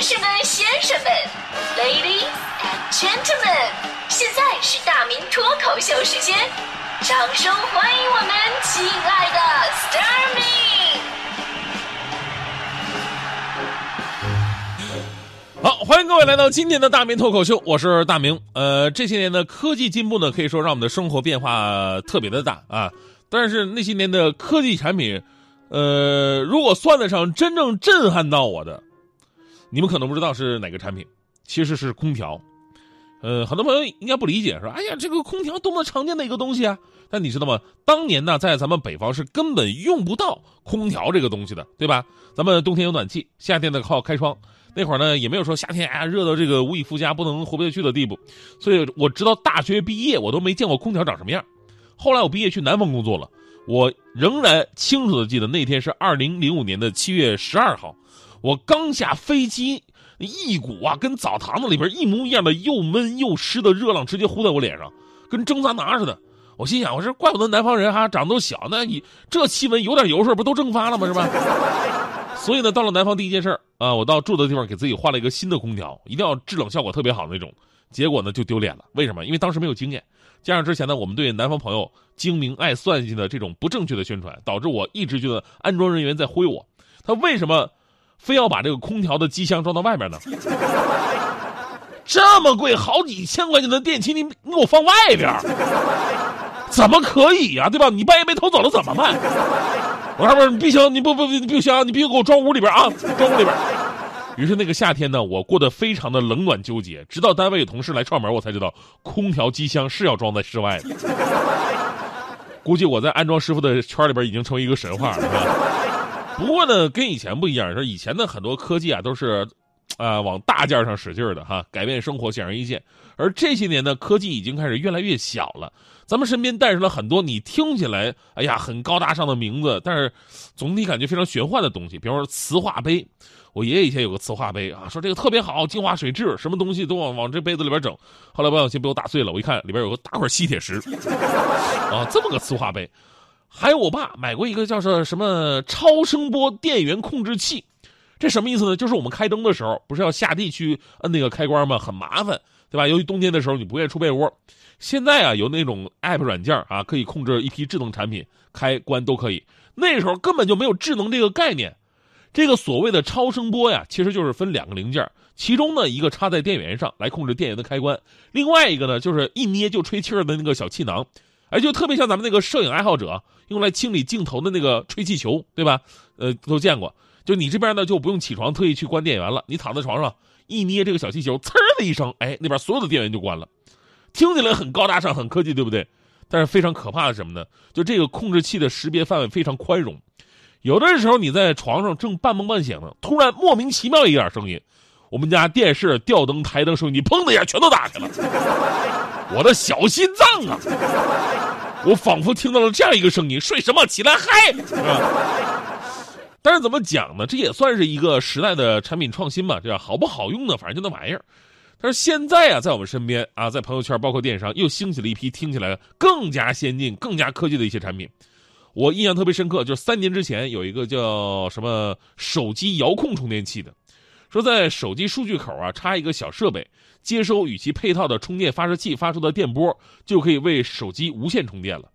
女士们、先生们，Ladies and Gentlemen，现在是大明脱口秀时间，掌声欢迎我们亲爱的 s t a r m y 好，欢迎各位来到今天的大明脱口秀，我是大明。呃，这些年的科技进步呢，可以说让我们的生活变化特别的大啊。但是那些年的科技产品，呃，如果算得上真正震撼到我的，你们可能不知道是哪个产品，其实是空调。呃，很多朋友应该不理解，说：“哎呀，这个空调多么常见的一个东西啊！”但你知道吗？当年呢，在咱们北方是根本用不到空调这个东西的，对吧？咱们冬天有暖气，夏天呢靠开窗。那会儿呢，也没有说夏天啊热到这个无以复加、不能活不下去的地步。所以我直到大学毕业，我都没见过空调长什么样。后来我毕业去南方工作了，我仍然清楚的记得那天是二零零五年的七月十二号，我刚下飞机，一股啊跟澡堂子里边一模一样的又闷又湿的热浪直接呼在我脸上，跟蒸桑拿似的。我心想，我说怪不得南方人哈长得都小，那你这气温有点油水不都蒸发了吗？是吧？所以呢，到了南方第一件事啊，我到住的地方给自己换了一个新的空调，一定要制冷效果特别好的那种。结果呢就丢脸了，为什么？因为当时没有经验。加上之前呢，我们对南方朋友精明爱算计的这种不正确的宣传，导致我一直觉得安装人员在忽悠我。他为什么非要把这个空调的机箱装到外面呢？这么贵，好几千块钱的电器，你你给我放外边，怎么可以呀？对吧？你半夜被偷走了怎么办？我说不是，你必须你不不不不行，你必须给我装屋里边啊，装屋里边。于是那个夏天呢，我过得非常的冷暖纠结。直到单位有同事来串门，我才知道空调机箱是要装在室外的。估计我在安装师傅的圈里边已经成为一个神话了。不过呢，跟以前不一样，是以前的很多科技啊都是，啊往大件上使劲的哈，改变生活显而易见。而这些年呢，科技已经开始越来越小了。咱们身边诞生了很多你听起来哎呀很高大上的名字，但是总体感觉非常玄幻的东西，比方说磁化杯。我爷爷以前有个磁化杯啊，说这个特别好，净化水质，什么东西都往往这杯子里边整。后来不小心被我打碎了，我一看里边有个大块吸铁石，啊，这么个磁化杯。还有我爸买过一个叫做什么超声波电源控制器，这什么意思呢？就是我们开灯的时候不是要下地去摁那个开关吗？很麻烦，对吧？由于冬天的时候你不愿意出被窝。现在啊有那种 app 软件啊，可以控制一批智能产品，开关都可以。那时候根本就没有智能这个概念。这个所谓的超声波呀，其实就是分两个零件，其中呢一个插在电源上来控制电源的开关，另外一个呢就是一捏就吹气儿的那个小气囊，哎，就特别像咱们那个摄影爱好者用来清理镜头的那个吹气球，对吧？呃，都见过。就你这边呢就不用起床特意去关电源了，你躺在床上一捏这个小气球，呲的一声，哎，那边所有的电源就关了，听起来很高大上、很科技，对不对？但是非常可怕的什么呢？就这个控制器的识别范围非常宽容。有的时候你在床上正半梦半醒呢，突然莫名其妙一点声音，我们家电视、吊灯、台灯、收音机砰的一下全都打开了，我的小心脏啊！我仿佛听到了这样一个声音：睡什么？起来嗨！但是怎么讲呢？这也算是一个时代的产品创新吧，这样好不好用呢？反正就那玩意儿。但是现在啊，在我们身边啊，在朋友圈包括电商，又兴起了一批听起来更加先进、更加科技的一些产品。我印象特别深刻，就是三年之前有一个叫什么手机遥控充电器的，说在手机数据口啊插一个小设备，接收与其配套的充电发射器发出的电波，就可以为手机无线充电了。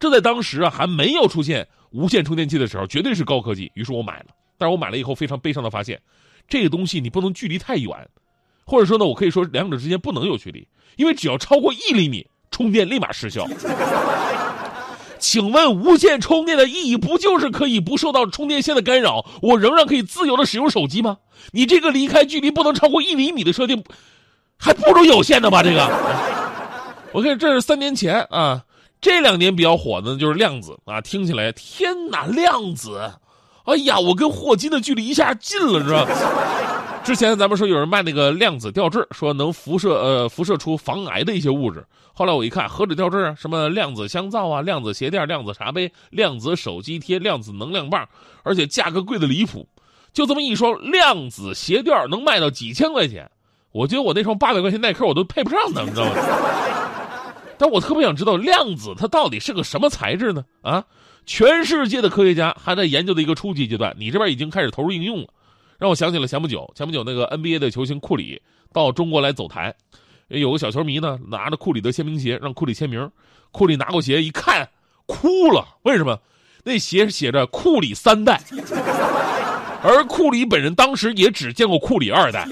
这在当时啊还没有出现无线充电器的时候，绝对是高科技。于是我买了，但是我买了以后非常悲伤的发现，这个东西你不能距离太远，或者说呢，我可以说两者之间不能有距离，因为只要超过一厘米，充电立马失效。请问无线充电的意义不就是可以不受到充电线的干扰，我仍然可以自由的使用手机吗？你这个离开距离不能超过一厘米的设定，还不如有线的吧？这个，我看这是三年前啊，这两年比较火的就是量子啊，听起来天哪，量子，哎呀，我跟霍金的距离一下近了，是吧？之前咱们说有人卖那个量子吊坠，说能辐射呃辐射出防癌的一些物质。后来我一看，何止吊坠啊，什么量子香皂啊、量子鞋垫、量子茶杯、量子手机贴、量子能量棒，而且价格贵的离谱。就这么一双量子鞋垫能卖到几千块钱，我觉得我那双八百块钱耐克我都配不上呢，你知道吗？但我特别想知道量子它到底是个什么材质呢？啊，全世界的科学家还在研究的一个初级阶段，你这边已经开始投入应用了。让我想起了前不久，前不久那个 NBA 的球星库里到中国来走台，有个小球迷呢拿着库里的签名鞋让库里签名，库里拿过鞋一看哭了，为什么？那鞋写着库里三代，而库里本人当时也只见过库里二代，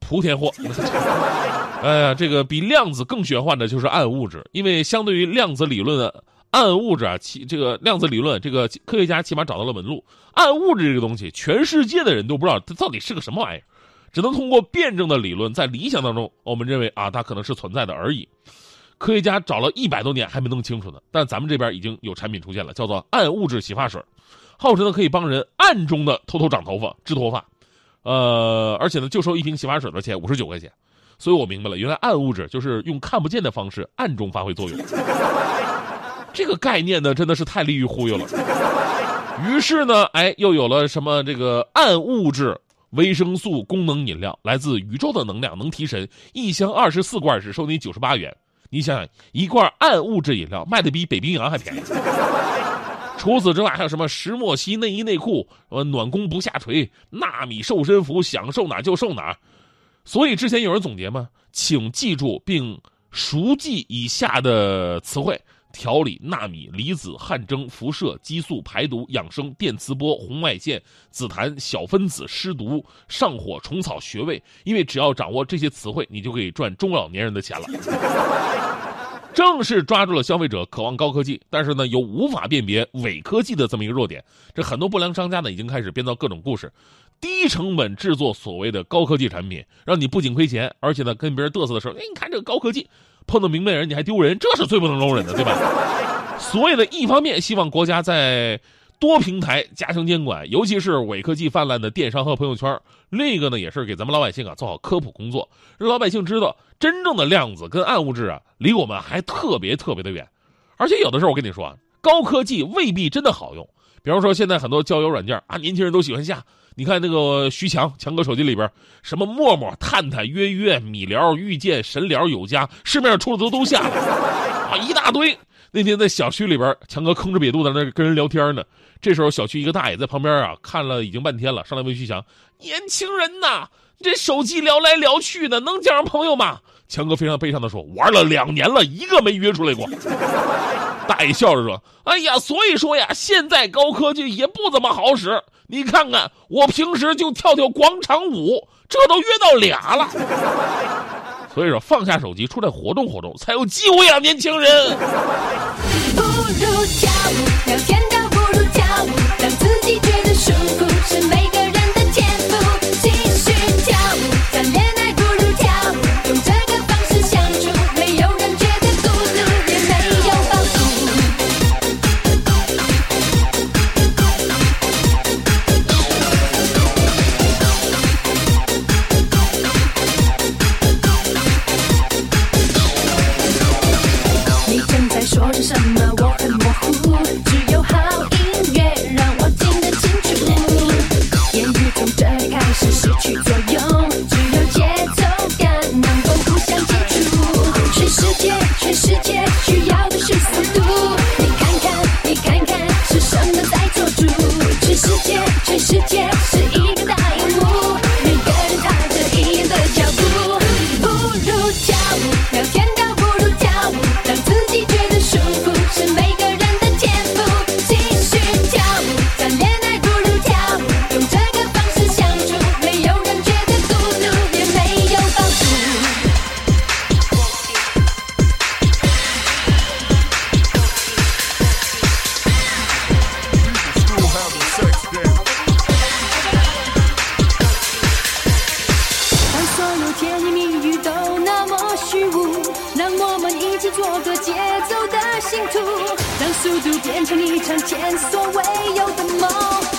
莆田货。哎呀，这个比量子更玄幻的就是暗物质，因为相对于量子理论暗物质啊，其这个量子理论，这个科学家起码找到了门路。暗物质这个东西，全世界的人都不知道它到底是个什么玩意儿，只能通过辩证的理论，在理想当中，我们认为啊，它可能是存在的而已。科学家找了一百多年还没弄清楚呢，但咱们这边已经有产品出现了，叫做暗物质洗发水，号称呢可以帮人暗中的偷偷长头发、治脱发，呃，而且呢就收一瓶洗发水的钱五十九块钱，所以我明白了，原来暗物质就是用看不见的方式暗中发挥作用。这个概念呢真的是太利于忽悠了。于是呢，哎，又有了什么这个暗物质维生素功能饮料，来自宇宙的能量，能提神，一箱二十四罐只收你九十八元。你想想，一罐暗物质饮料卖的比北冰洋还便宜。除此之外，还有什么石墨烯内衣内裤、呃暖宫不下垂、纳米瘦身服，想瘦哪就瘦哪。所以之前有人总结嘛，请记住并熟记以下的词汇。调理、纳米、离子、汗蒸、辐射、激素、排毒、养生、电磁波、红外线、紫檀、小分子、湿毒、上火、虫草、穴位。因为只要掌握这些词汇，你就可以赚中老年人的钱了。正是抓住了消费者渴望高科技，但是呢又无法辨别伪科技的这么一个弱点。这很多不良商家呢已经开始编造各种故事，低成本制作所谓的高科技产品，让你不仅亏钱，而且呢跟别人嘚瑟的时候，哎，你看这个高科技。碰到明白人你还丢人，这是最不能容忍的，对吧？所以呢，一方面希望国家在多平台加强监管，尤其是伪科技泛滥的电商和朋友圈；另一个呢，也是给咱们老百姓啊做好科普工作，让老百姓知道真正的量子跟暗物质啊离我们还特别特别的远。而且有的时候我跟你说啊，高科技未必真的好用。比方说现在很多交友软件啊，年轻人都喜欢下。你看那个徐强，强哥手机里边，什么陌陌、探探、约约、米聊、遇见、神聊、有加，市面上出的都都下了，啊，一大堆。那天在小区里边，强哥吭哧瘪肚在那跟人聊天呢。这时候小区一个大爷在旁边啊，看了已经半天了，上来问徐强：“年轻人呐，这手机聊来聊去的，能交上朋友吗？”强哥非常悲伤的说：“玩了两年了，一个没约出来过。”大爷笑着说：“哎呀，所以说呀，现在高科技也不怎么好使。你看看，我平时就跳跳广场舞，这都约到俩了。所以说，放下手机，出来活动活动，才有机会啊，年轻人。”不如跳舞，聊天说着什么？我一起做个节奏的信徒，让速度变成一场前所未有的梦。